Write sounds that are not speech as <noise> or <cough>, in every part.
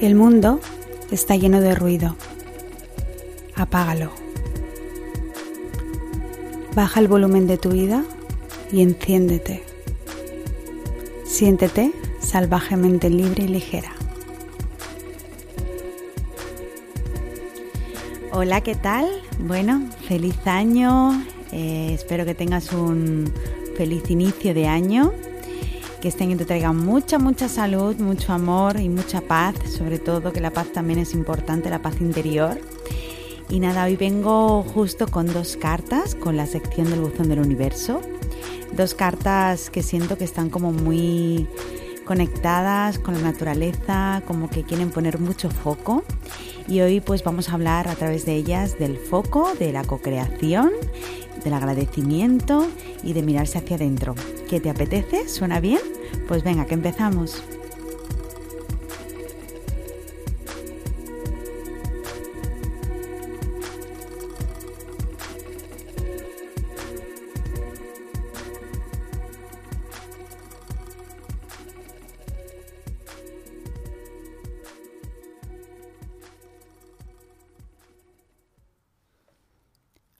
El mundo está lleno de ruido. Apágalo. Baja el volumen de tu vida y enciéndete. Siéntete salvajemente libre y ligera. Hola, ¿qué tal? Bueno, feliz año. Eh, espero que tengas un feliz inicio de año que este año te traiga mucha, mucha salud, mucho amor y mucha paz, sobre todo que la paz también es importante, la paz interior. Y nada, hoy vengo justo con dos cartas, con la sección del buzón del universo. Dos cartas que siento que están como muy conectadas con la naturaleza, como que quieren poner mucho foco. Y hoy pues vamos a hablar a través de ellas del foco, de la co-creación, del agradecimiento y de mirarse hacia adentro. ¿Qué te apetece? ¿Suena bien? Pues venga, que empezamos.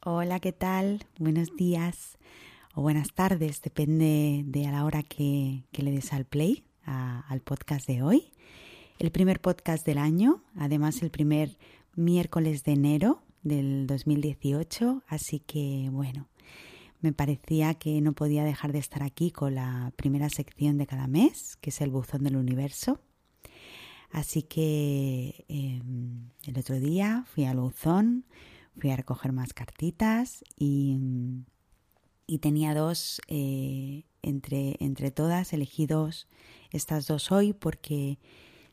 Hola, ¿qué tal? Buenos días o buenas tardes, depende de a la hora que, le des al play al podcast de hoy. El primer podcast del año, además el primer miércoles de enero del 2018, así que bueno, me parecía que no podía dejar de estar aquí con la primera sección de cada mes, que es el buzón del universo. Así que em, el otro día fui al buzón, fui a recoger más cartitas y y tenía dos eh, entre, entre todas, elegí dos, estas dos hoy porque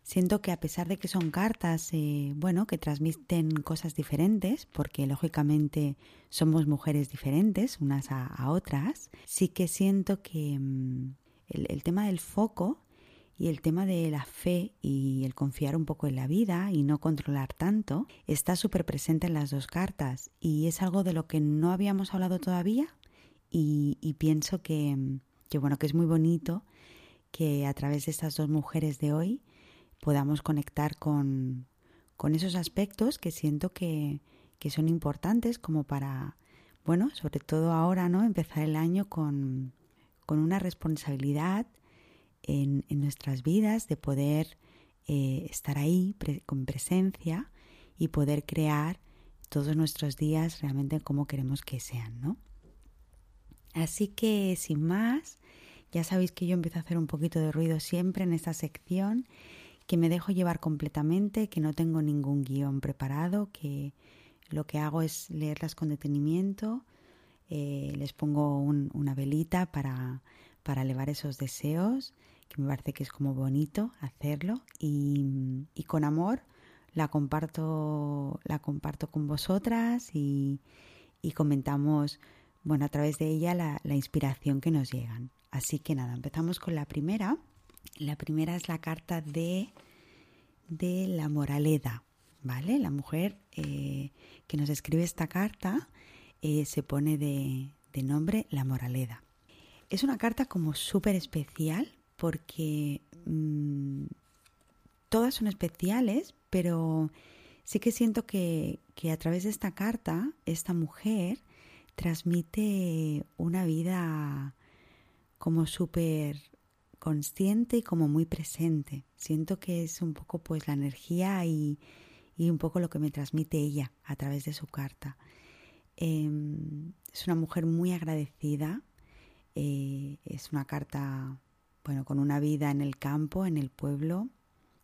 siento que a pesar de que son cartas, eh, bueno, que transmiten cosas diferentes, porque lógicamente somos mujeres diferentes unas a, otras, sí que siento que mm, el, el tema del foco y el tema de la fe y el confiar un poco en la vida y no controlar tanto está súper presente en las dos cartas. Y es algo de lo que no habíamos hablado todavía y, pienso que, bueno, que es muy bonito que a través de estas dos mujeres de hoy podamos conectar con, con esos aspectos que siento que, que, son importantes como para, bueno, sobre todo ahora, ¿no? Empezar el año con, con una responsabilidad en, en, nuestras vidas de poder eh, estar ahí con presencia y poder crear todos nuestros días realmente como queremos que sean, ¿no? Así que sin más, ya sabéis que yo empiezo a hacer un poquito de ruido siempre en esta sección, que me dejo llevar completamente, que no tengo ningún guion preparado, que lo que hago es leerlas con detenimiento, eh, les pongo una velita para, para elevar esos deseos, que me parece que es como bonito hacerlo, y, y con amor la comparto, la comparto con vosotras y, y comentamos bueno, a través de ella la, inspiración que nos llegan. Así que nada, empezamos con la primera. La primera es la carta de, de la moraleda, ¿vale? La mujer eh, que nos escribe esta carta eh, se pone de, nombre la moraleda. Es una carta como súper especial porque mm, todas son especiales, pero sí que siento que, que a través de esta carta, esta mujer transmite una vida como súper consciente y como muy presente. Siento que es un poco pues la energía y, un poco lo que me transmite ella a través de su carta. Em, es una mujer muy agradecida. Eh, es una carta, bueno, con una vida en el campo, en el pueblo,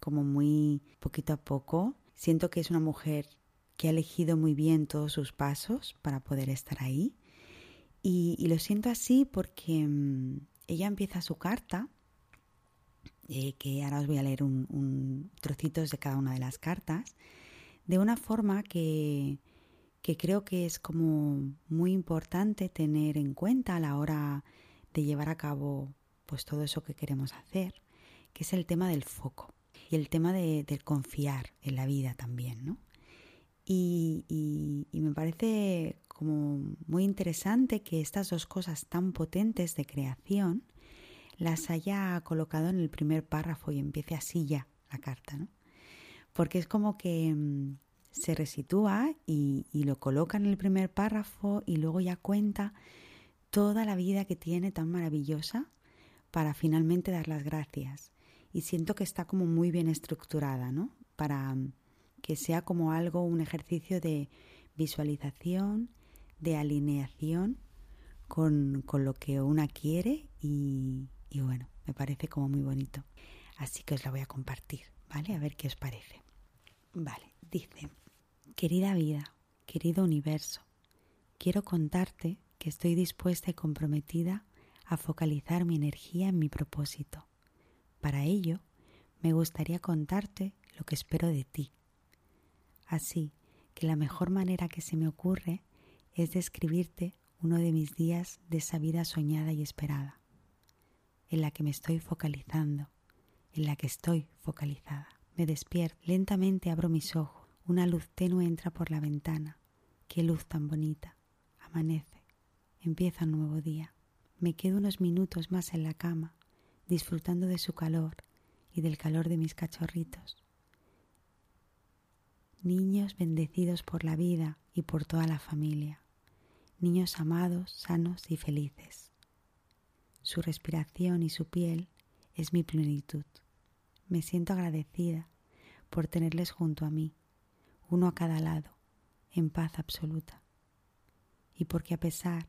como muy poquito a poco. Siento que es una mujer que ha elegido muy bien todos sus pasos para poder estar ahí. Y, lo siento así porque mm, ella empieza su carta, eh, que ahora os voy a leer un, trocitos de cada una de las cartas, de una forma que, que creo que es como muy importante tener en cuenta a la hora de llevar a cabo pues todo eso que queremos hacer, que es el tema del foco y el tema de, confiar en la vida también, ¿no? Y, me parece como muy interesante que estas dos cosas tan potentes de creación las haya colocado en el primer párrafo y empiece así ya la carta, ¿no? porque es como que mm, se resitúa y, y lo coloca en el primer párrafo y luego ya cuenta toda la vida que tiene tan maravillosa para finalmente dar las gracias. Y siento que está como muy bien estructurada, ¿no? Para mm, que sea como algo, un ejercicio de visualización, de alineación con, con lo que una quiere y, y bueno, me parece como muy bonito. Así que os la voy a compartir, ¿vale? A ver qué os parece. Vale, dice, querida vida, querido universo, quiero contarte que estoy dispuesta y comprometida a focalizar mi energía en mi propósito. Para ello, me gustaría contarte lo que espero de ti. Así que la mejor manera que se me ocurre es describirte uno de mis días de esa vida soñada y esperada, en la que me estoy focalizando, en la que estoy focalizada. Me despierto, lentamente abro mis ojos, una luz tenue entra por la ventana. Qué luz tan bonita. Amanece, empieza un nuevo día. Me quedo unos minutos más en la cama, disfrutando de su calor y del calor de mis cachorritos. Niños bendecidos por la vida y por toda la familia niños amados, sanos y felices. Su respiración y su piel es mi plenitud. Me siento agradecida por tenerles junto a mí, uno a cada lado, en paz absoluta. Y porque a pesar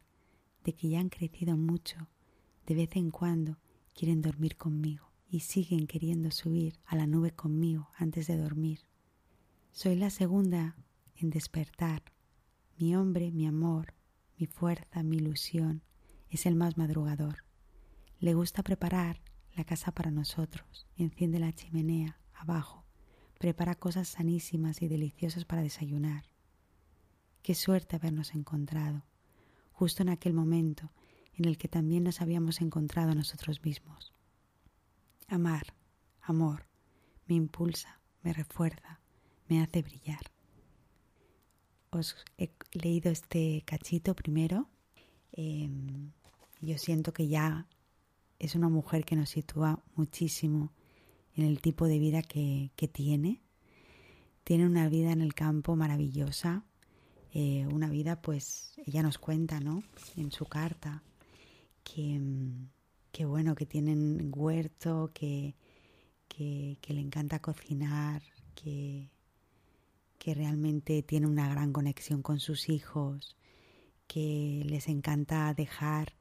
de que ya han crecido mucho, de vez en cuando quieren dormir conmigo y siguen queriendo subir a la nube conmigo antes de dormir. Soy la segunda en despertar, mi hombre, mi amor, mi fuerza, mi ilusión, es el más madrugador. Le gusta preparar la casa para nosotros, enciende la chimenea abajo, prepara cosas sanísimas y deliciosas para desayunar. Qué suerte habernos encontrado, justo en aquel momento en el que también nos habíamos encontrado a nosotros mismos. Amar, amor, me impulsa, me refuerza, me hace brillar os he leído este cachito primero. Em, yo siento que ya es una mujer que nos sitúa muchísimo en el tipo de vida que, tiene. Tiene una vida en el campo maravillosa, eh, una vida pues ella nos cuenta, ¿no? En su carta que, que bueno, que tienen huerto, que, que, que le encanta cocinar, que, que realmente tiene una gran conexión con sus hijos, que les encanta dejar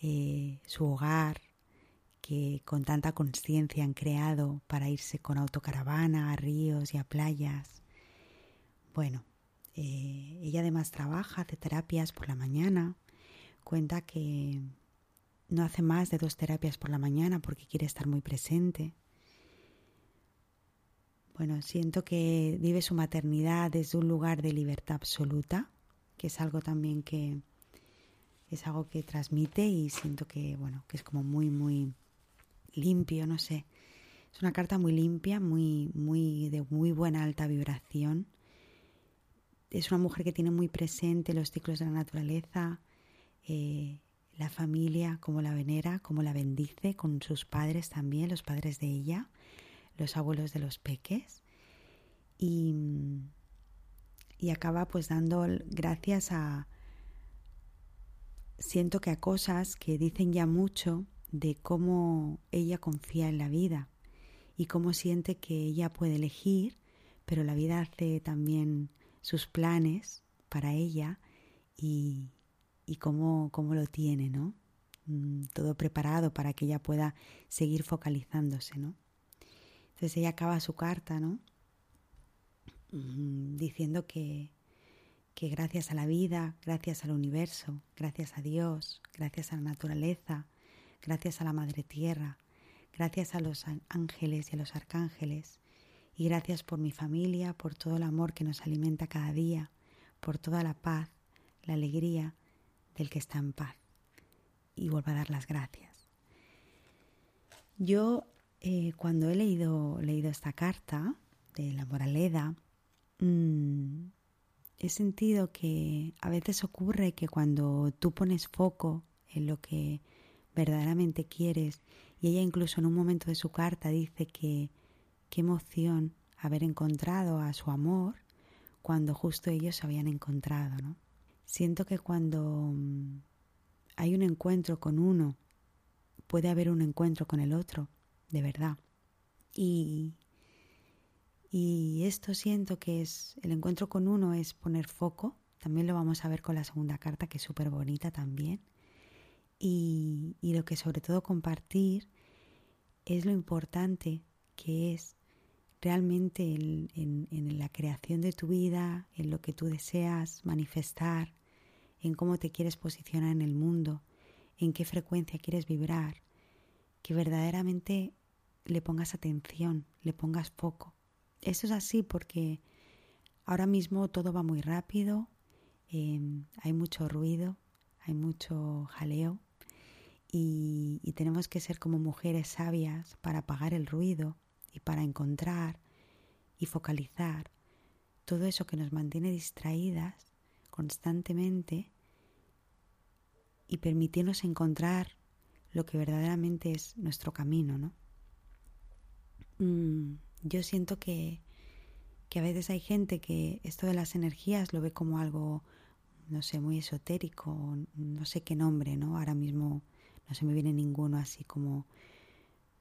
eh, su hogar, que con tanta conciencia han creado para irse con autocaravana a ríos y a playas. Bueno, eh, ella además trabaja, hace terapias por la mañana, cuenta que no hace más de dos terapias por la mañana porque quiere estar muy presente bueno, siento que vive su maternidad desde un lugar de libertad absoluta, que es algo también que es algo que transmite y siento que, bueno, que es como muy, muy limpio, no sé. Es una carta muy limpia, muy, muy, de muy buena alta vibración. Es una mujer que tiene muy presente los ciclos de la naturaleza, eh, la familia, como la venera, como la bendice, con sus padres también, los padres de ella los abuelos de los peques y, y acaba pues dando gracias a siento que a cosas que dicen ya mucho de cómo ella confía en la vida y cómo siente que ella puede elegir, pero la vida hace también sus planes para ella y, y cómo, cómo lo tiene, ¿no? Mm, todo preparado para que ella pueda seguir focalizándose, ¿no? Entonces ella acaba su carta, ¿no? Mm, diciendo que, que gracias a la vida, gracias al universo, gracias a Dios, gracias a la naturaleza, gracias a la Madre Tierra, gracias a los ángeles y a los arcángeles, y gracias por mi familia, por todo el amor que nos alimenta cada día, por toda la paz, la alegría del que está en paz. Y vuelvo a dar las gracias. Yo eh, cuando he leído, leído esta carta de la moraleda, mm, he sentido que a veces ocurre que cuando tú pones foco en lo que verdaderamente quieres, y ella incluso en un momento de su carta dice que qué emoción haber encontrado a su amor cuando justo ellos se habían encontrado. Siento que cuando mm, hay un encuentro con uno, puede haber un encuentro con el otro, de verdad. Y, y esto siento que es, el encuentro con uno es poner foco, también lo vamos a ver con la segunda carta, que es súper bonita también. Y, y lo que sobre todo compartir es lo importante que es realmente en, la creación de tu vida, en lo que tú deseas manifestar, en cómo te quieres posicionar en el mundo, en qué frecuencia quieres vibrar, que verdaderamente le pongas atención, le pongas foco. Eso es así porque ahora mismo todo va muy rápido, em, hay mucho ruido, hay mucho jaleo y, y tenemos que ser como mujeres sabias para apagar el ruido y para encontrar y focalizar todo eso que nos mantiene distraídas constantemente y permitirnos encontrar lo que verdaderamente es nuestro camino, ¿no? Mm, yo siento que, que a veces hay gente que esto de las energías lo ve como algo, no sé, muy esotérico, no sé qué nombre, ¿no? Ahora mismo no se me viene ninguno así como...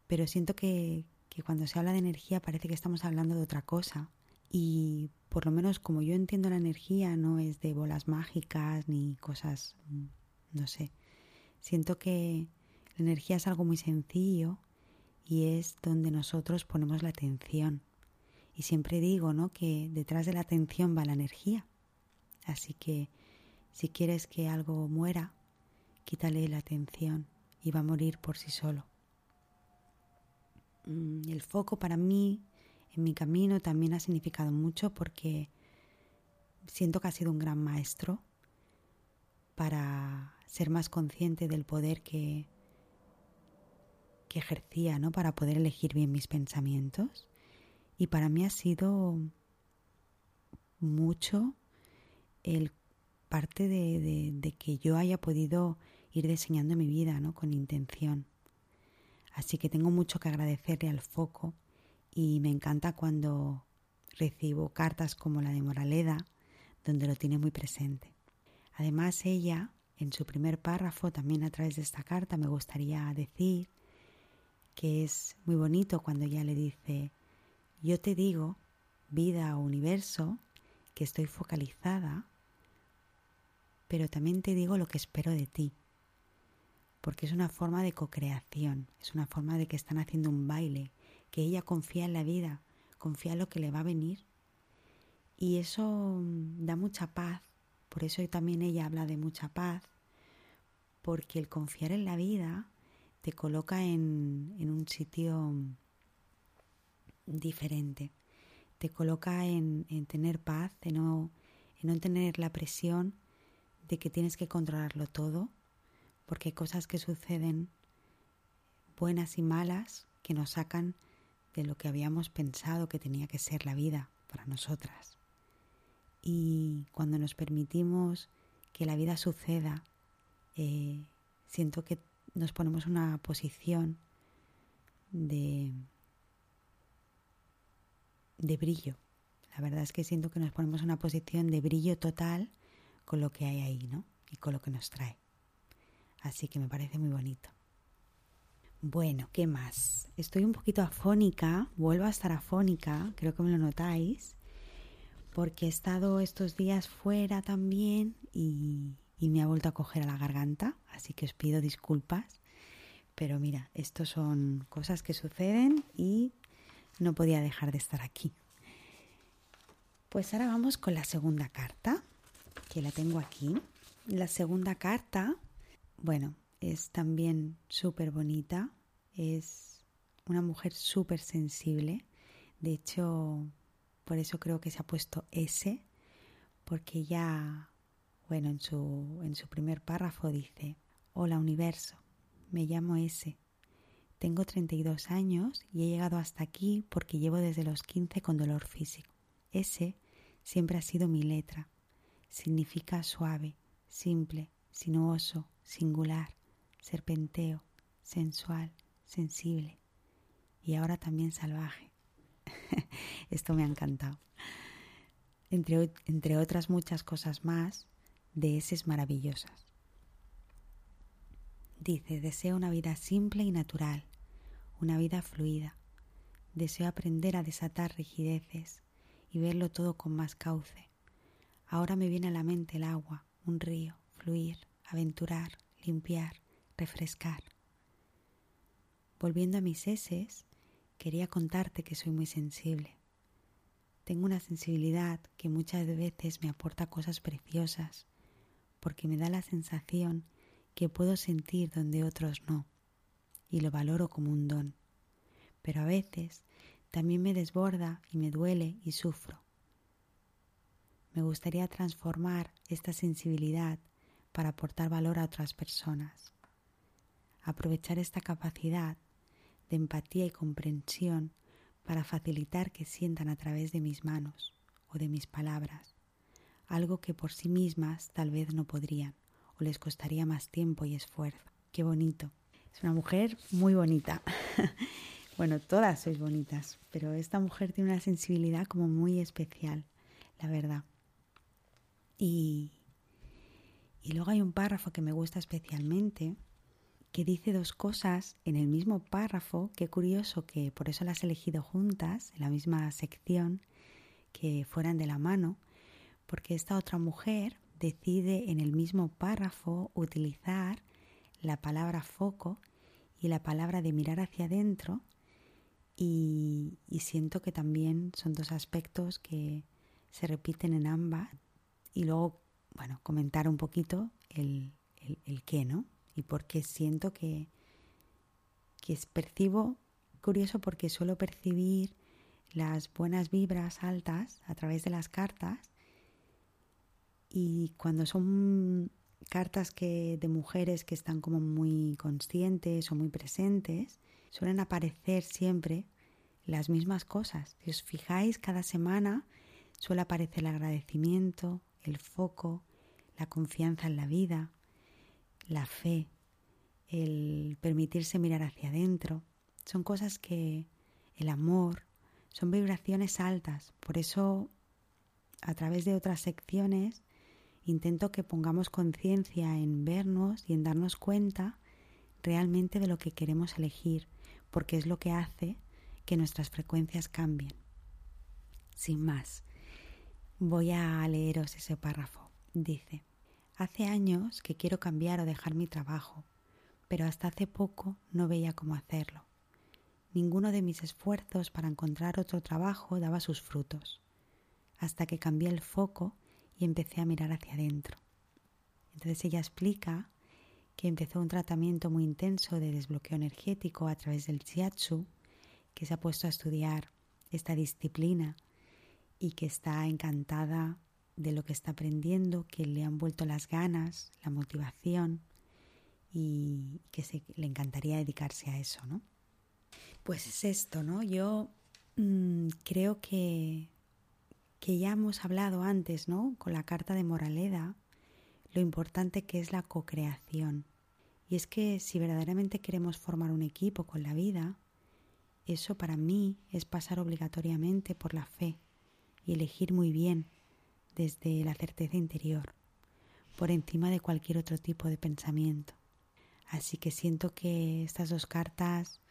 Pero siento que, que cuando se habla de energía parece que estamos hablando de otra cosa. Y por lo menos como yo entiendo la energía, no es de bolas mágicas ni cosas, mm, no sé. Siento que la energía es algo muy sencillo y es donde nosotros ponemos la atención. Y siempre digo, ¿no? Que detrás de la atención va la energía. Así que si quieres que algo muera, quítale la atención y va a morir por sí solo. Mm, el foco para mí en mi camino también ha significado mucho porque siento que ha sido un gran maestro para ser más consciente del poder que, que ejercía, ¿no? Para poder elegir bien mis pensamientos. Y para mí ha sido mucho el parte de, de que yo haya podido ir diseñando mi vida, ¿no? Con intención. Así que tengo mucho que agradecerle al foco y me encanta cuando recibo cartas como la de Moraleda, donde lo tiene muy presente. Además, ella, en su primer párrafo, también a través de esta carta, me gustaría decir que es muy bonito cuando ella le dice, yo te digo, vida o universo, que estoy focalizada, pero también te digo lo que espero de ti porque es una forma de co-creación, es una forma de que están haciendo un baile, que ella confía en la vida, confía en lo que le va a venir. Y eso mm, da mucha paz, por eso también ella habla de mucha paz, porque el confiar en la vida te coloca en, un sitio diferente, te coloca en, tener paz, en no, en no tener la presión de que tienes que controlarlo todo, porque hay cosas que suceden buenas y malas que nos sacan de lo que habíamos pensado que tenía que ser la vida para nosotras. Y cuando nos permitimos que la vida suceda, eh, siento que nos ponemos una posición de, de brillo. La verdad es que siento que nos ponemos una posición de brillo total con lo que hay ahí, ¿no? Y con lo que nos trae. Así que me parece muy bonito. Bueno, ¿qué más? Estoy un poquito afónica, vuelvo a estar afónica, creo que me lo notáis, porque he estado estos días fuera también y, me ha vuelto a coger a la garganta, así que os pido disculpas. Pero mira, esto son cosas que suceden y no podía dejar de estar aquí. Pues ahora vamos con la segunda carta, que la tengo aquí. La segunda carta bueno, es también súper bonita, es una mujer súper sensible. De hecho, por eso creo que se ha puesto S, porque ya, bueno, en su, en su primer párrafo dice, Hola universo, me llamo S. Tengo 32 años y he llegado hasta aquí porque llevo desde los 15 con dolor físico. S siempre ha sido mi letra. Significa suave, simple, sinuoso, singular, serpenteo, sensual, sensible y ahora también salvaje. <laughs> Esto me ha encantado. Entre, entre otras muchas cosas más, de eses maravillosas. Dice, deseo una vida simple y natural, una vida fluida. Deseo aprender a desatar rigideces y verlo todo con más cauce. Ahora me viene a la mente el agua, un río, fluir, aventurar, limpiar, refrescar. Volviendo a mis eses, quería contarte que soy muy sensible. Tengo una sensibilidad que muchas veces me aporta cosas preciosas, porque me da la sensación que puedo sentir donde otros no, y lo valoro como un don. Pero a veces también me desborda y me duele y sufro. Me gustaría transformar esta sensibilidad para aportar valor a otras personas. Aprovechar esta capacidad de empatía y comprensión para facilitar que sientan a través de mis manos o de mis palabras algo que por sí mismas tal vez no podrían o les costaría más tiempo y esfuerzo. Qué bonito. Es una mujer muy bonita. <laughs> bueno, todas sois bonitas, pero esta mujer tiene una sensibilidad como muy especial, la verdad. Y, y luego hay un párrafo que me gusta especialmente, que dice dos cosas en el mismo párrafo, qué curioso que por eso las he elegido juntas, en la misma sección, que fueran de la mano, porque esta otra mujer decide en el mismo párrafo utilizar la palabra foco y la palabra de mirar hacia adentro y, siento que también son dos aspectos que se repiten en ambas y luego, bueno, comentar un poquito el, el, qué, ¿no? y porque siento que, que percibo, curioso porque suelo percibir las buenas vibras altas a través de las cartas y cuando son cartas que de mujeres que están como muy conscientes o muy presentes, suelen aparecer siempre las mismas cosas. Si os fijáis, cada semana suele aparecer el agradecimiento, el foco, la confianza en la vida, la fe, el permitirse mirar hacia adentro, son cosas que el amor, son vibraciones altas. Por eso, a través de otras secciones, intento que pongamos conciencia en vernos y en darnos cuenta realmente de lo que queremos elegir, porque es lo que hace que nuestras frecuencias cambien. Sin más, voy a leeros ese párrafo. Dice, Hace años que quiero cambiar o dejar mi trabajo, pero hasta hace poco no veía cómo hacerlo. Ninguno de mis esfuerzos para encontrar otro trabajo daba sus frutos, hasta que cambié el foco empecé a mirar hacia adentro. Entonces ella explica que empezó un tratamiento muy intenso de desbloqueo energético a través del shiatsu, que se ha puesto a estudiar esta disciplina y que está encantada de lo que está aprendiendo, que le han vuelto las ganas, la motivación y que se, le encantaría dedicarse a eso, ¿no? Pues es esto, ¿no? Yo mm, creo que, que ya hemos hablado antes, ¿no? Con la carta de Moraleda, lo importante que es la co-creación. Y es que si verdaderamente queremos formar un equipo con la vida, eso para mí es pasar obligatoriamente por la fe y elegir muy bien desde la certeza interior, por encima de cualquier otro tipo de pensamiento. Así que siento que estas dos cartas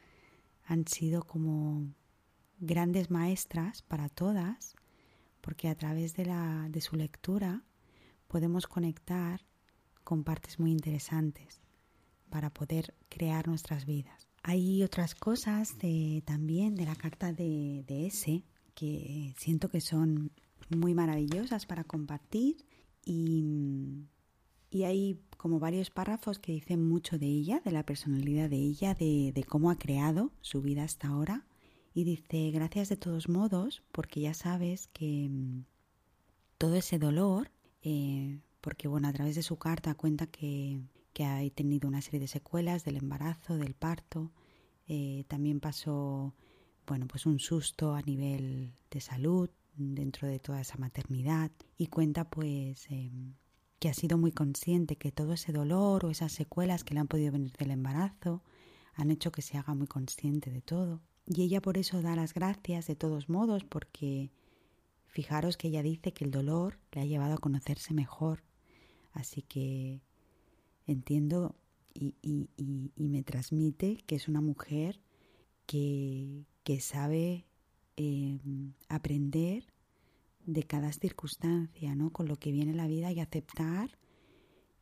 han sido como grandes maestras para todas, porque a través de, la, de su lectura podemos conectar con partes muy interesantes para poder crear nuestras vidas. Hay otras cosas también de la carta de, de ese que siento que son muy maravillosas para compartir y, y hay como varios párrafos que dicen mucho de ella, de la personalidad de ella, de cómo ha creado su vida hasta ahora. Y dice, gracias de todos modos, porque ya sabes que mm, todo ese dolor, eh, porque bueno, a través de su carta cuenta que, que ha tenido una serie de secuelas del embarazo, del parto, eh, también pasó, bueno, pues un susto a nivel de salud, dentro de toda esa maternidad y cuenta pues em, que ha sido muy consciente que todo ese dolor o esas secuelas que le han podido venir del embarazo han hecho que se haga muy consciente de todo Y ella por eso da las gracias de todos modos, porque fijaros que ella dice que el dolor le ha llevado a conocerse mejor. Así que entiendo y, me transmite que es una mujer que, sabe em, aprender de cada circunstancia, ¿no? Con lo que viene la vida y aceptar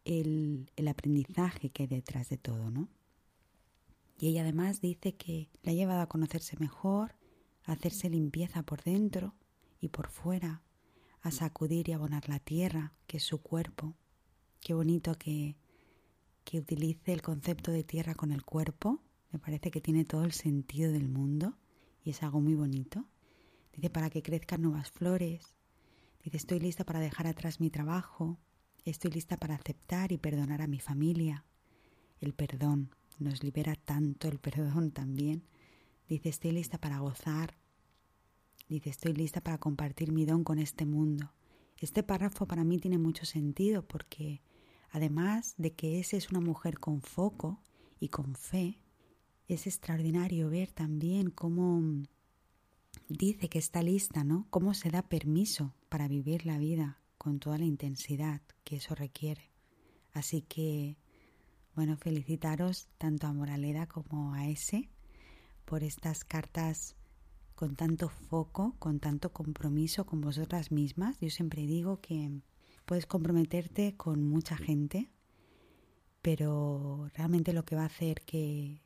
el, el aprendizaje que hay detrás de todo, ¿no? Y ella además dice que le ha llevado a conocerse mejor, a hacerse limpieza por dentro y por fuera, a sacudir y abonar la tierra, que es su cuerpo. Qué bonito que, que utilice el concepto de tierra con el cuerpo. Me parece que tiene todo el sentido del mundo y es algo muy bonito. Dice para que crezcan nuevas flores. Dice estoy lista para dejar atrás mi trabajo. Estoy lista para aceptar y perdonar a mi familia. El perdón, nos libera tanto el perdón también. Dice, estoy lista para gozar. Dice, estoy lista para compartir mi don con este mundo. Este párrafo para mí tiene mucho sentido porque además de que esa es una mujer con foco y con fe, es extraordinario ver también cómo dice que está lista, ¿no? Cómo se da permiso para vivir la vida con toda la intensidad que eso requiere. Así que bueno, felicitaros tanto a Moraleda como a ese por estas cartas con tanto foco, con tanto compromiso con vosotras mismas. Yo siempre digo que puedes comprometerte con mucha gente, pero realmente lo que va a hacer que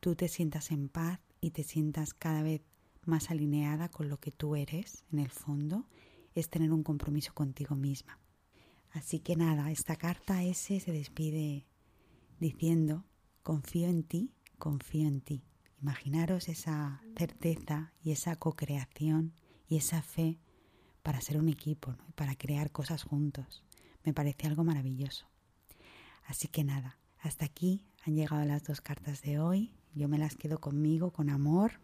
tú te sientas en paz y te sientas cada vez más alineada con lo que tú eres en el fondo es tener un compromiso contigo misma. Así que nada, esta carta S se despide diciendo, confío en ti, confío en ti. Imaginaros esa certeza y esa co-creación y esa fe para ser un equipo y para crear cosas juntos. Me parece algo maravilloso. Así que nada, hasta aquí han llegado las dos cartas de hoy. Yo me las quedo conmigo, con amor,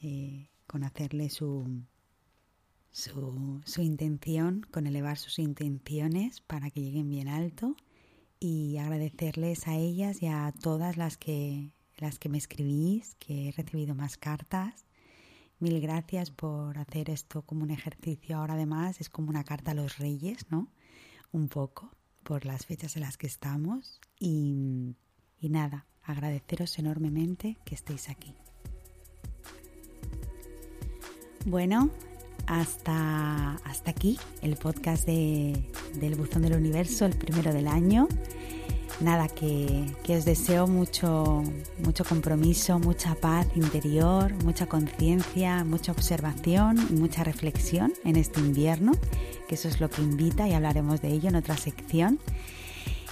eh, con hacerle su, su, su intención, con elevar sus intenciones para que lleguen bien alto y agradecerles a ellas y a todas las que, las que me escribís, que he recibido más cartas. Mil gracias por hacer esto como un ejercicio. Ahora además es como una carta a los reyes, ¿no? Un poco por las fechas en las que estamos. Y, y nada, agradeceros enormemente que estéis aquí. Bueno, hasta, hasta aquí el podcast de, del Buzón del Universo, el primero del año. Nada, que, que os deseo mucho, mucho compromiso, mucha paz interior, mucha conciencia, mucha observación y mucha reflexión en este invierno, que eso es lo que invita y hablaremos de ello en otra sección.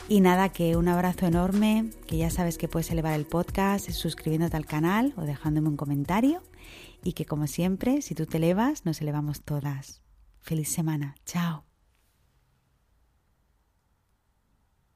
Y nada, que un abrazo enorme, que ya sabes que puedes elevar el podcast suscribiéndote al canal o dejándome un comentario y que como siempre, si tú te elevas, nos elevamos todas. Feliz semana. Chao.